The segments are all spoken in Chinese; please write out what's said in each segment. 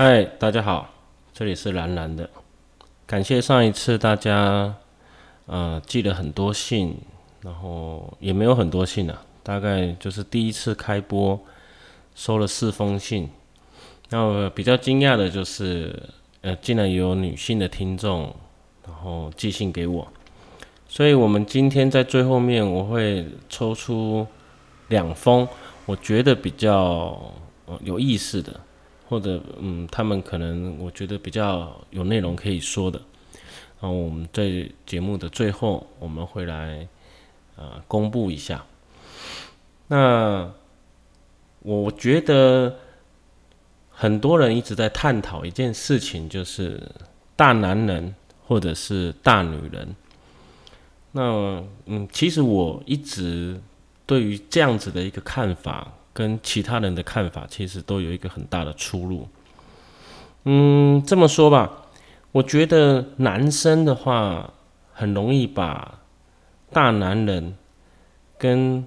嗨，大家好，这里是蓝蓝的。感谢上一次大家呃寄了很多信，然后也没有很多信啊，大概就是第一次开播收了四封信。那我比较惊讶的就是呃，竟然有女性的听众然后寄信给我，所以我们今天在最后面我会抽出两封我觉得比较有意思的。或者嗯，他们可能我觉得比较有内容可以说的，然后我们在节目的最后我们会来呃公布一下。那我觉得很多人一直在探讨一件事情，就是大男人或者是大女人。那嗯，其实我一直对于这样子的一个看法。跟其他人的看法其实都有一个很大的出入。嗯，这么说吧，我觉得男生的话很容易把大男人跟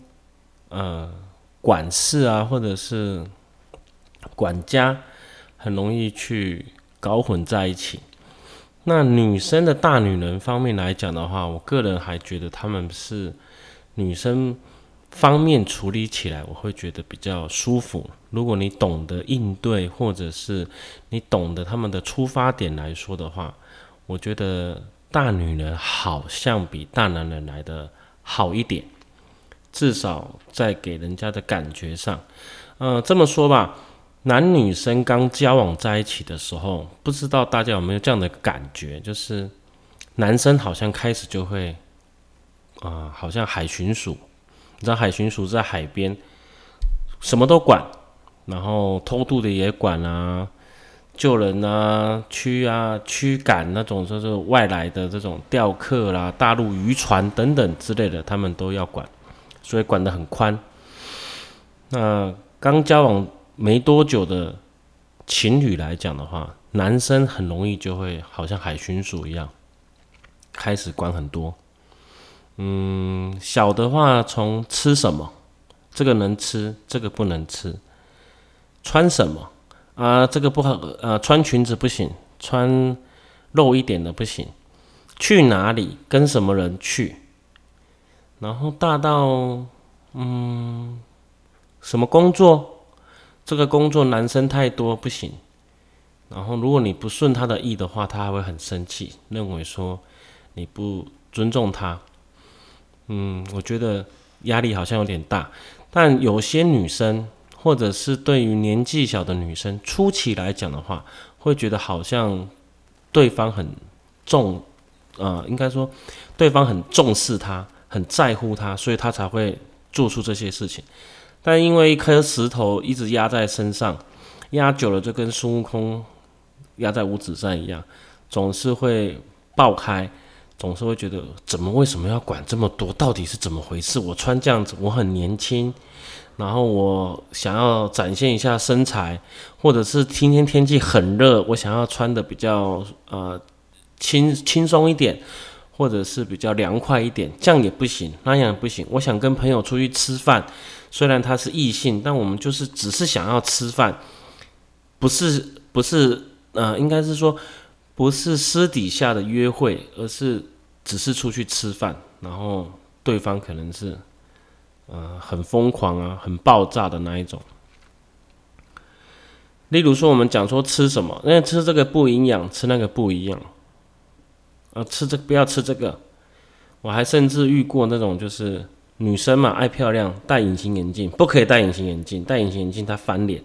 呃管事啊，或者是管家，很容易去搞混在一起。那女生的大女人方面来讲的话，我个人还觉得他们是女生。方面处理起来，我会觉得比较舒服。如果你懂得应对，或者是你懂得他们的出发点来说的话，我觉得大女人好像比大男人来的好一点，至少在给人家的感觉上。呃，这么说吧，男女生刚交往在一起的时候，不知道大家有没有这样的感觉，就是男生好像开始就会，啊，好像海巡署。你知道海巡署在海边，什么都管，然后偷渡的也管啊，救人啊、驱啊、驱赶那种，就是外来的这种钓客啦、大陆渔船等等之类的，他们都要管，所以管得很宽。那刚交往没多久的情侣来讲的话，男生很容易就会好像海巡署一样，开始管很多。嗯，小的话从吃什么，这个能吃，这个不能吃；穿什么啊，这个不好，呃，穿裙子不行，穿露一点的不行。去哪里，跟什么人去，然后大到嗯，什么工作，这个工作男生太多不行。然后如果你不顺他的意的话，他还会很生气，认为说你不尊重他。嗯，我觉得压力好像有点大，但有些女生，或者是对于年纪小的女生，初期来讲的话，会觉得好像对方很重，呃，应该说对方很重视她，很在乎她，所以她才会做出这些事情。但因为一颗石头一直压在身上，压久了就跟孙悟空压在五指山一样，总是会爆开。总是会觉得，怎么为什么要管这么多？到底是怎么回事？我穿这样子，我很年轻，然后我想要展现一下身材，或者是今天天气很热，我想要穿的比较呃轻轻松一点，或者是比较凉快一点，这样也不行，那样也不行。我想跟朋友出去吃饭，虽然他是异性，但我们就是只是想要吃饭，不是不是呃，应该是说不是私底下的约会，而是。只是出去吃饭，然后对方可能是，呃，很疯狂啊，很爆炸的那一种。例如说，我们讲说吃什么，那吃这个不营养，吃那个不一样。啊，吃这不要吃这个。我还甚至遇过那种，就是女生嘛，爱漂亮，戴隐形眼镜，不可以戴隐形眼镜，戴隐形眼镜她翻脸，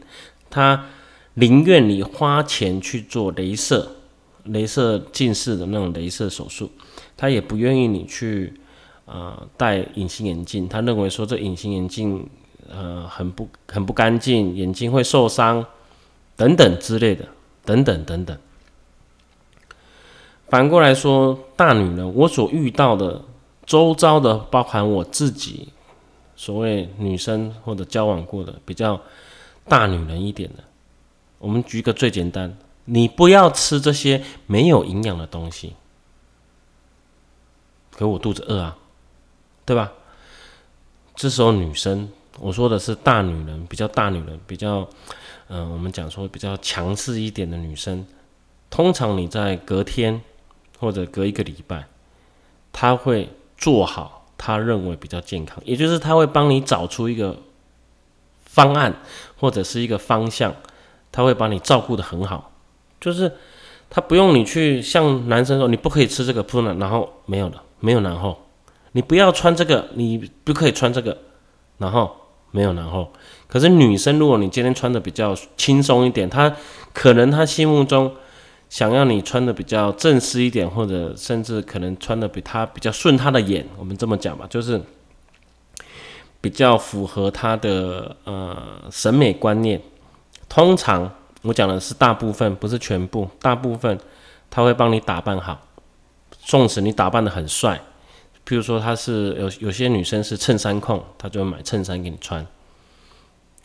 她宁愿你花钱去做镭射。镭射近视的那种镭射手术，他也不愿意你去呃戴隐形眼镜，他认为说这隐形眼镜呃很不很不干净，眼睛会受伤等等之类的，等等等等。反过来说，大女人，我所遇到的周遭的，包含我自己，所谓女生或者交往过的比较大女人一点的，我们举个最简单。你不要吃这些没有营养的东西，可我肚子饿啊，对吧？这时候女生我说的是大女人，比较大女人，比较，嗯，我们讲说比较强势一点的女生，通常你在隔天或者隔一个礼拜，她会做好她认为比较健康，也就是她会帮你找出一个方案或者是一个方向，她会把你照顾的很好，就是他不用你去像男生说你不可以吃这个不能，然后没有了，没有然后。你不要穿这个，你不可以穿这个，然后没有然后。可是女生，如果你今天穿的比较轻松一点，她可能她心目中想要你穿的比较正式一点，或者甚至可能穿的比她比较顺她的眼。我们这么讲吧，就是比较符合她的呃审美观念。通常我讲的是大部分，不是全部，大部分他会帮你打扮好，纵使你打扮的很帅。譬如说，她是有有些女生是衬衫控，他就会买衬衫给你穿。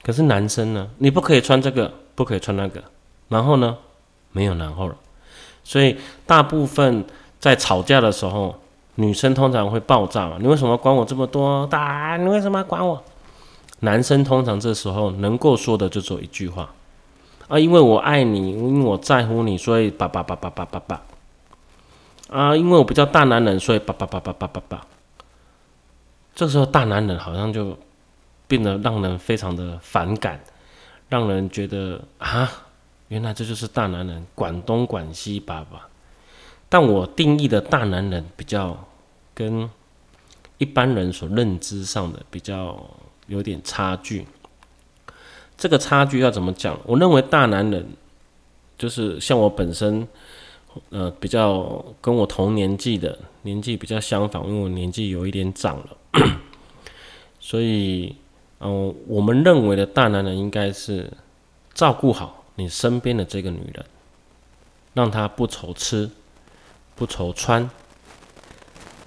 可是男生呢，你不可以穿这个，不可以穿那个，然后呢，没有然后了。所以大部分在吵架的时候，女生通常会爆炸嘛？你为什么管我这么多？打你为什么要管我？男生通常这时候能够说的就只有一句话啊，因为我爱你，因为我在乎你，所以叭叭叭叭叭叭叭。啊，因为我比较大男人，所以叭叭叭叭叭叭叭。这时候大男人好像就变得让人非常的反感，让人觉得啊，原来这就是大男人，管东管西叭叭。但我定义的大男人比较跟一般人所认知上的比较有点差距。这个差距要怎么讲？我认为大男人就是像我本身。呃，比较跟我同年纪的年纪比较相仿，因为我年纪有一点长了，所以，嗯，我们认为的大男人应该是照顾好你身边的这个女人，让她不愁吃，不愁穿，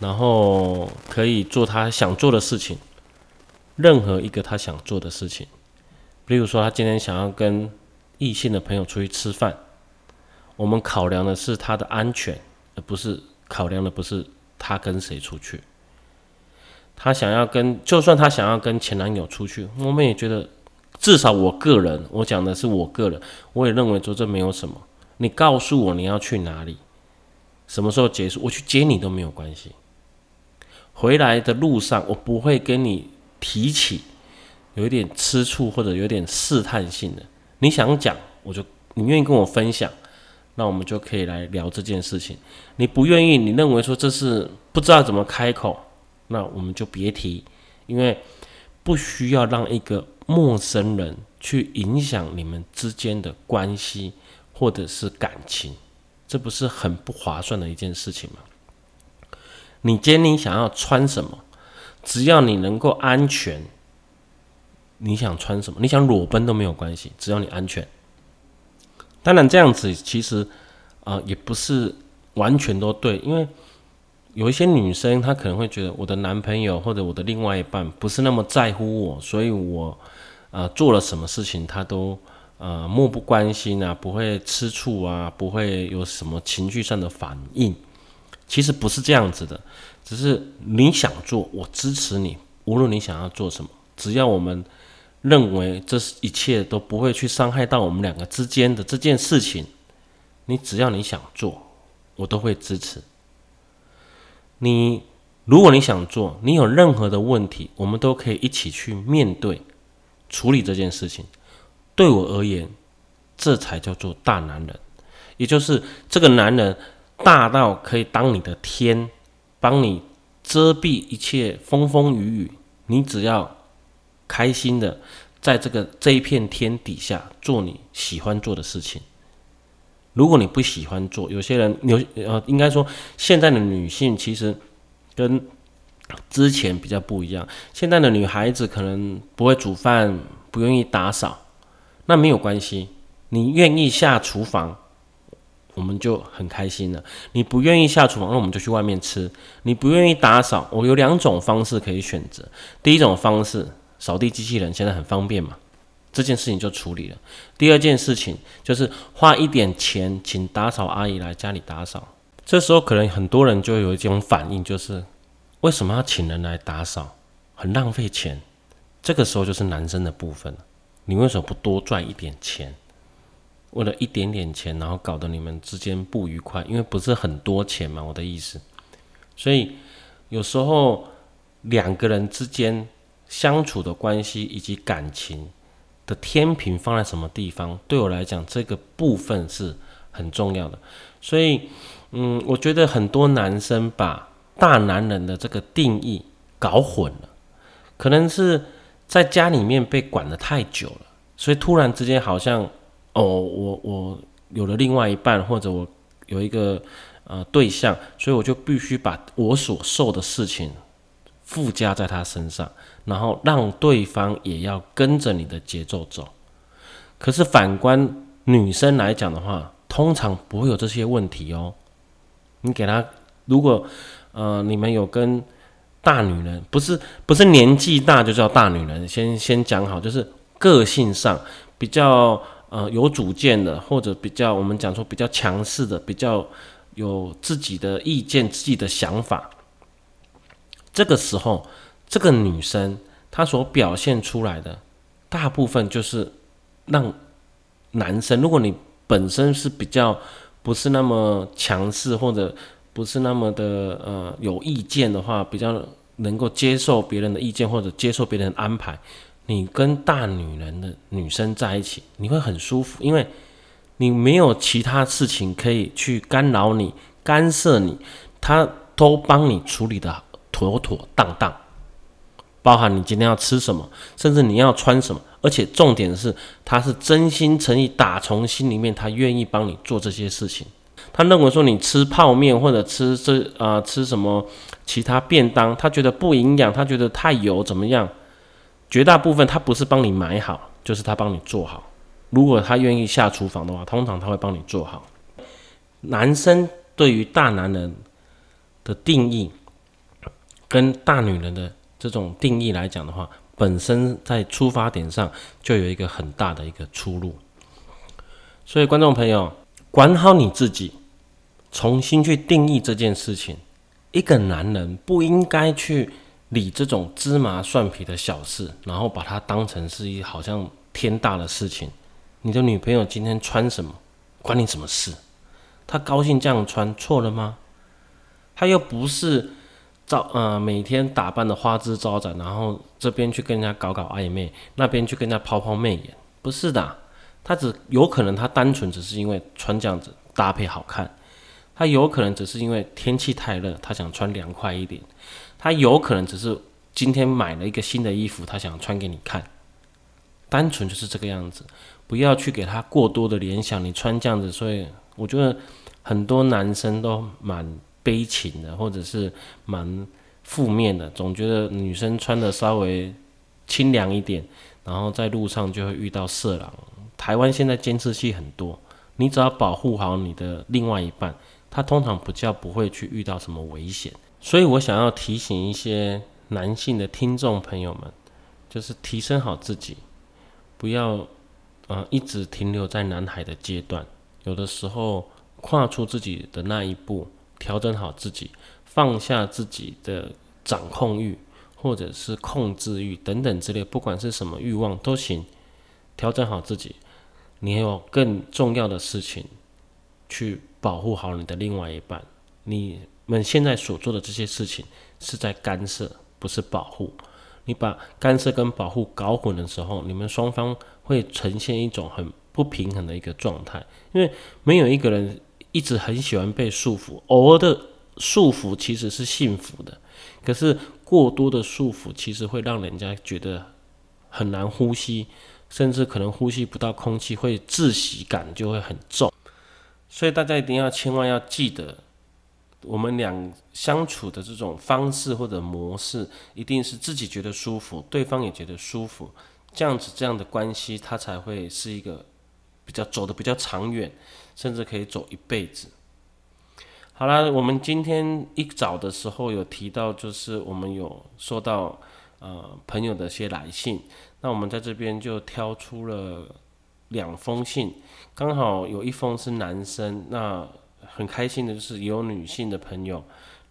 然后可以做她想做的事情，任何一个她想做的事情，比如说她今天想要跟异性的朋友出去吃饭。我们考量的是他的安全，而不是考量的不是他跟谁出去。他想要跟，就算他想要跟前男友出去，我们也觉得，至少我个人，我讲的是我个人，我也认为说这没有什么。你告诉我你要去哪里，什么时候结束，我去接你都没有关系。回来的路上，我不会跟你提起有一点吃醋或者有点试探性的。你想讲，我就你愿意跟我分享。那我们就可以来聊这件事情。你不愿意，你认为说这是不知道怎么开口，那我们就别提，因为不需要让一个陌生人去影响你们之间的关系或者是感情，这不是很不划算的一件事情吗？你今天想要穿什么，只要你能够安全，你想穿什么，你想裸奔都没有关系，只要你安全。当然，这样子其实啊，也不是完全都对，因为有一些女生她可能会觉得我的男朋友或者我的另外一半不是那么在乎我，所以我啊做了什么事情他都呃漠不关心啊，不会吃醋啊，不会有什么情绪上的反应。其实不是这样子的，只是你想做，我支持你，无论你想要做什么，只要我们。认为这一切都不会去伤害到我们两个之间的这件事情，你只要你想做，我都会支持。你如果你想做，你有任何的问题，我们都可以一起去面对处理这件事情。对我而言，这才叫做大男人，也就是这个男人大到可以当你的天，帮你遮蔽一切风风雨雨。你只要。开心的，在这个这一片天底下做你喜欢做的事情。如果你不喜欢做，有些人有呃，应该说现在的女性其实跟之前比较不一样。现在的女孩子可能不会煮饭，不愿意打扫，那没有关系。你愿意下厨房，我们就很开心了。你不愿意下厨房，那我们就去外面吃。你不愿意打扫，我有两种方式可以选择。第一种方式。扫地机器人现在很方便嘛，这件事情就处理了。第二件事情就是花一点钱请打扫阿姨来家里打扫。这时候可能很多人就有一种反应，就是为什么要请人来打扫？很浪费钱。这个时候就是男生的部分。你为什么不多赚一点钱？为了一点点钱，然后搞得你们之间不愉快，因为不是很多钱嘛，我的意思。所以有时候两个人之间相处的关系以及感情的天平放在什么地方，对我来讲这个部分是很重要的。所以，嗯，我觉得很多男生把大男人的这个定义搞混了，可能是在家里面被管得太久了，所以突然之间好像。哦，我我有了另外一半，或者我有一个呃对象，所以我就必须把我所受的事情附加在他身上，然后让对方也要跟着你的节奏走。可是反观女生来讲的话，通常不会有这些问题哦。你给她，如果呃你们有跟大女人，不是不是年纪大就叫大女人，先先讲好，就是个性上比较。呃，有主见的，或者比较我们讲说比较强势的，比较有自己的意见、自己的想法。这个时候，这个女生她所表现出来的，大部分就是让男生，如果你本身是比较不是那么强势，或者不是那么的呃有意见的话，比较能够接受别人的意见，或者接受别人的安排。你跟大女人的女生在一起，你会很舒服，因为你没有其他事情可以去干扰你、干涉你，她都帮你处理的好妥妥当当，包含你今天要吃什么，甚至你要穿什么，而且重点是，他是真心诚意打从心里面，他愿意帮你做这些事情。他认为说你吃泡面或者吃这啊吃什么其他便当，他觉得不营养，他觉得太油怎么样？绝大部分他不是帮你买好，就是他帮你做好。如果他愿意下厨房的话，通常他会帮你做好。男生对于大男人的定义，跟大女人的这种定义来讲的话，本身在出发点上就有一个很大的一个出入。所以，观众朋友，管好你自己，重新去定义这件事情。一个男人不应该去。理这种芝麻蒜皮的小事，然后把它当成是一好像天大的事情。你的女朋友今天穿什么，关你什么事？她高兴这样穿，错了吗？她又不是照呃每天打扮的花枝招展，然后这边去跟人家搞搞暧昧，那边去跟人家抛抛媚眼，不是的。他只有可能他单纯只是因为穿这样子搭配好看，他有可能只是因为天气太热，他想穿凉快一点。他有可能只是今天买了一个新的衣服，他想穿给你看，单纯就是这个样子，不要去给他过多的联想。你穿这样子，所以我觉得很多男生都蛮悲情的，或者是蛮负面的，总觉得女生穿的稍微清凉一点，然后在路上就会遇到色狼。台湾现在监视器很多，你只要保护好你的另外一半，他通常不叫不会去遇到什么危险。所以我想要提醒一些男性的听众朋友们，就是提升好自己，不要啊一直停留在男孩的阶段。有的时候跨出自己的那一步，调整好自己，放下自己的掌控欲或者是控制欲等等之类，不管是什么欲望都行。调整好自己，你有更重要的事情去保护好你的另外一半。你。们现在所做的这些事情是在干涉，不是保护。你把干涉跟保护搞混的时候，你们双方会呈现一种很不平衡的一个状态。因为没有一个人一直很喜欢被束缚，偶尔的束缚其实是幸福的，可是过多的束缚其实会让人家觉得很难呼吸，甚至可能呼吸不到空气，会窒息感就会很重。所以大家一定要千万要记得。我们俩相处的这种方式或者模式，一定是自己觉得舒服，对方也觉得舒服，这样子这样的关系，它才会是一个比较走的比较长远，甚至可以走一辈子。好了，我们今天一早的时候有提到，就是我们有收到呃朋友的一些来信，那我们在这边就挑出了两封信，刚好有一封是男生，那。很开心的就是有女性的朋友，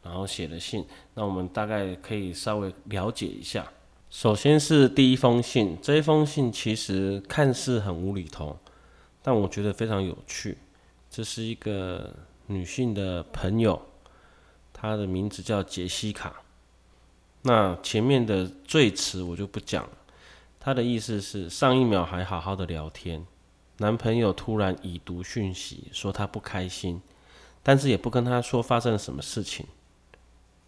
然后写了信，那我们大概可以稍微了解一下。首先是第一封信，这一封信其实看似很无厘头，但我觉得非常有趣。这是一个女性的朋友，她的名字叫杰西卡。那前面的赘词我就不讲了。她的意思是，上一秒还好好的聊天，男朋友突然已读讯息，说他不开心，但是也不跟她说发生了什么事情。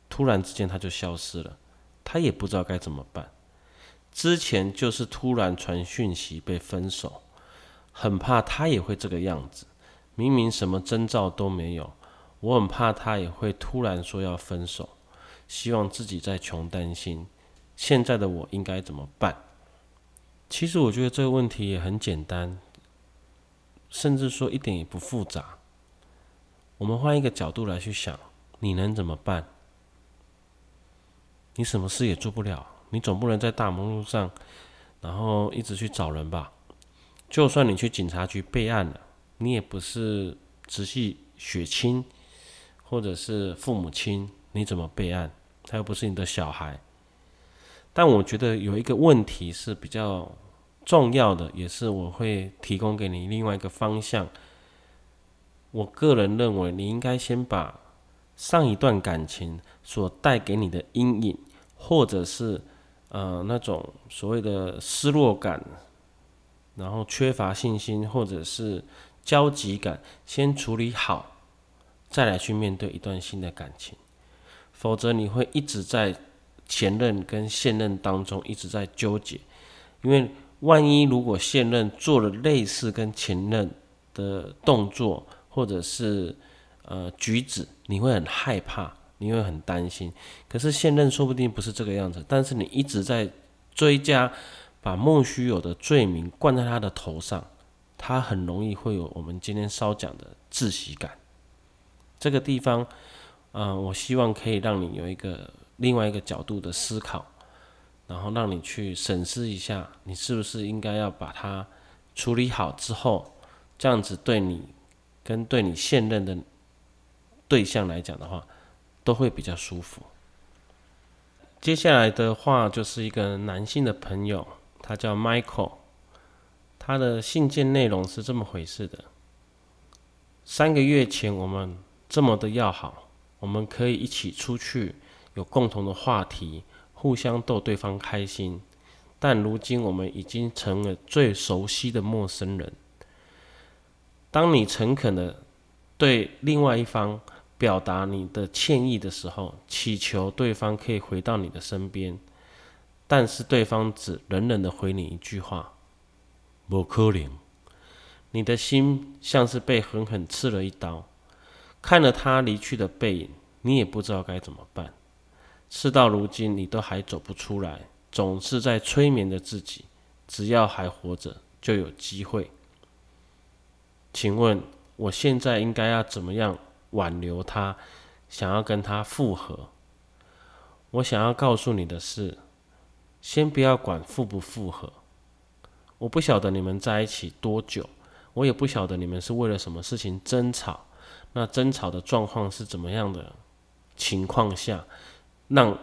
突然之间他就消失了，她也不知道该怎么办。之前就是突然传讯息被分手，很怕他也会这个样子。明明什么征兆都没有，我很怕他也会突然说要分手。希望自己在穷担心，现在的我应该怎么办？其实我觉得这个问题也很简单，甚至说一点也不复杂。我们换一个角度来去想，你能怎么办？你什么事也做不了。你总不能在大马路上，然后一直去找人吧？就算你去警察局备案了，你也不是直系血亲，或者是父母亲，你怎么备案？他又不是你的小孩。但我觉得有一个问题是比较重要的，也是我会提供给你另外一个方向。我个人认为，你应该先把上一段感情所带给你的阴影，或者是呃，那种所谓的失落感，然后缺乏信心，或者是焦急感，先处理好，再来去面对一段新的感情。否则你会一直在前任跟现任当中一直在纠结，因为万一如果现任做了类似跟前任的动作，或者是呃举止，你会很害怕。你会很担心，可是现任说不定不是这个样子，但是你一直在追加，把莫须有的罪名灌在他的头上，他很容易会有我们今天稍讲的窒息感。这个地方，嗯，我希望可以让你有一个另外一个角度的思考，然后让你去审视一下，你是不是应该要把它处理好之后，这样子对你跟对你现任的对象来讲的话。都会比较舒服。接下来的话就是一个男性的朋友，他叫 Michael，他的信件内容是这么回事的：三个月前我们这么的要好，我们可以一起出去，有共同的话题，互相逗对方开心。但如今我们已经成了最熟悉的陌生人。当你诚恳的对另外一方。表达你的歉意的时候，祈求对方可以回到你的身边，但是对方只冷冷的回你一句话：“不可能。”你的心像是被狠狠刺了一刀。看了他离去的背影，你也不知道该怎么办。事到如今，你都还走不出来，总是在催眠着自己：只要还活着，就有机会。请问，我现在应该要怎么样？挽留他，想要跟他复合。我想要告诉你的是，先不要管复不复合。我不晓得你们在一起多久，我也不晓得你们是为了什么事情争吵。那争吵的状况是怎么样的情况下，让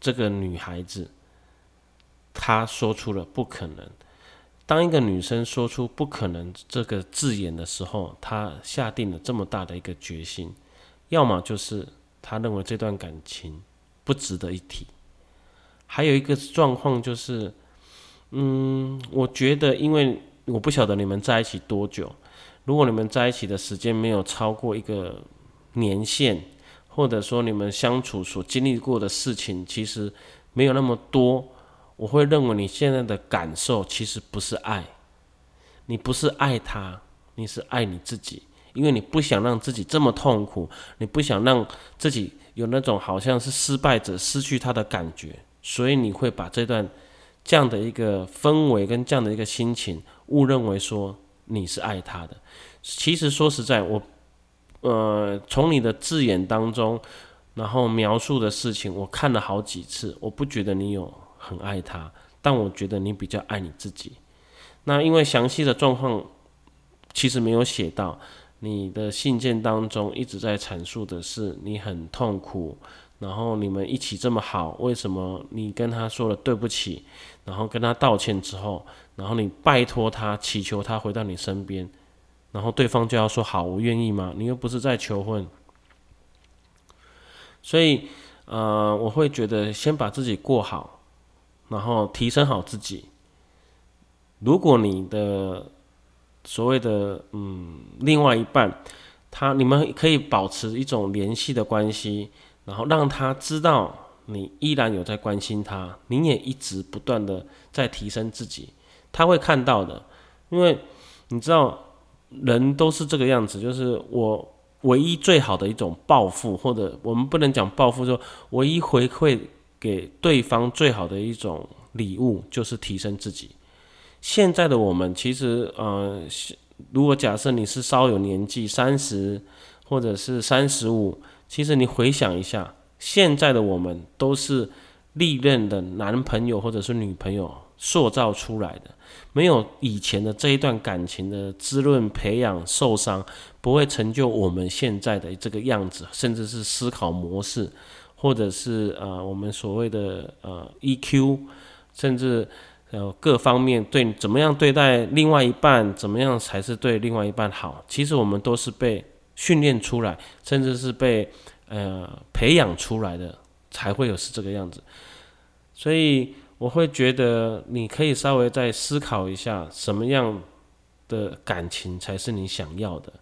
这个女孩子她说出了不可能。当一个女生说出“不可能”这个字眼的时候，她下定了这么大的一个决心，要么就是她认为这段感情不值得一提。还有一个状况就是，嗯，我觉得，因为我不晓得你们在一起多久，如果你们在一起的时间没有超过一个年限，或者说你们相处所经历过的事情其实没有那么多。我会认为你现在的感受其实不是爱，你不是爱他，你是爱你自己，因为你不想让自己这么痛苦，你不想让自己有那种好像是失败者失去他的感觉，所以你会把这段这样的一个氛围跟这样的一个心情误认为说你是爱他的。其实说实在，我呃从你的字眼当中，然后描述的事情，我看了好几次，我不觉得你有。很爱他，但我觉得你比较爱你自己。那因为详细的状况其实没有写到，你的信件当中一直在阐述的是你很痛苦，然后你们一起这么好，为什么你跟他说了对不起，然后跟他道歉之后，然后你拜托他，祈求他回到你身边，然后对方就要说好，我愿意吗？你又不是在求婚，所以呃，我会觉得先把自己过好，然后提升好自己。如果你的所谓的嗯另外一半，他你们可以保持一种联系的关系。然后让他知道你依然有在关心他，你也一直不断的在提升自己，他会看到的。因为你知道，人都是这个样子，就是我唯一最好的一种报复，或者我们不能讲报复，说唯一回馈给对方最好的一种礼物，就是提升自己。现在的我们其实，呃，如果假设你是稍有年纪，三十或者是三十五。其实你回想一下，现在的我们都是历任的男朋友或者是女朋友塑造出来的，没有以前的这一段感情的滋润、培养、受伤，不会成就我们现在的这个样子，甚至是思考模式，或者是呃我们所谓的呃 EQ，甚至呃各方面对怎么样对待另外一半，怎么样才是对另外一半好，其实我们都是被。训练出来，甚至是被呃培养出来的，才会有是这个样子。所以我会觉得，你可以稍微再思考一下，什么样的感情才是你想要的。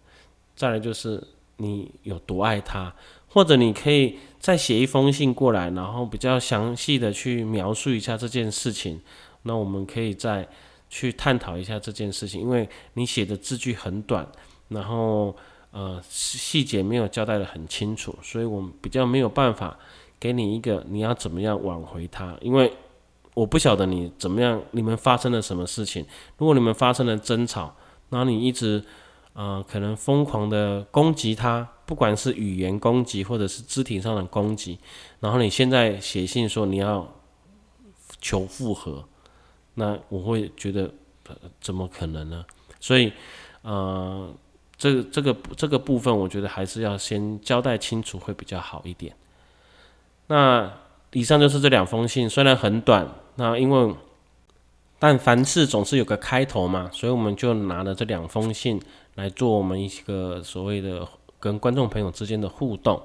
再来就是你有多爱他，或者你可以再写一封信过来，然后比较详细的去描述一下这件事情。那我们可以再去探讨一下这件事情，因为你写的字句很短，然后。呃，细节没有交代的很清楚，所以我们比较没有办法给你一个你要怎么样挽回他，因为我不晓得你怎么样，你们发生了什么事情。如果你们发生了争吵，然后你一直呃可能疯狂的攻击他，不管是语言攻击或者是肢体上的攻击，然后你现在写信说你要求复合，那我会觉得怎么可能呢？所以呃。这这个这个部分，我觉得还是要先交代清楚会比较好一点。那以上就是这两封信，虽然很短，那因为但凡事总是有个开头嘛，所以我们就拿了这两封信来做我们一个所谓的跟观众朋友之间的互动。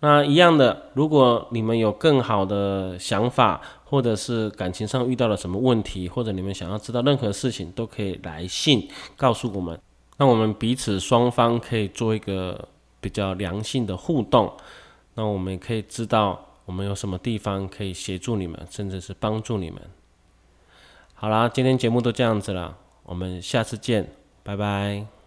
那一样的，如果你们有更好的想法，或者是感情上遇到了什么问题，或者你们想要知道任何事情，都可以来信告诉我们。那我们彼此双方可以做一个比较良性的互动，那我们也可以知道我们有什么地方可以协助你们，甚至是帮助你们。好啦，今天节目都这样子了，我们下次见，拜拜。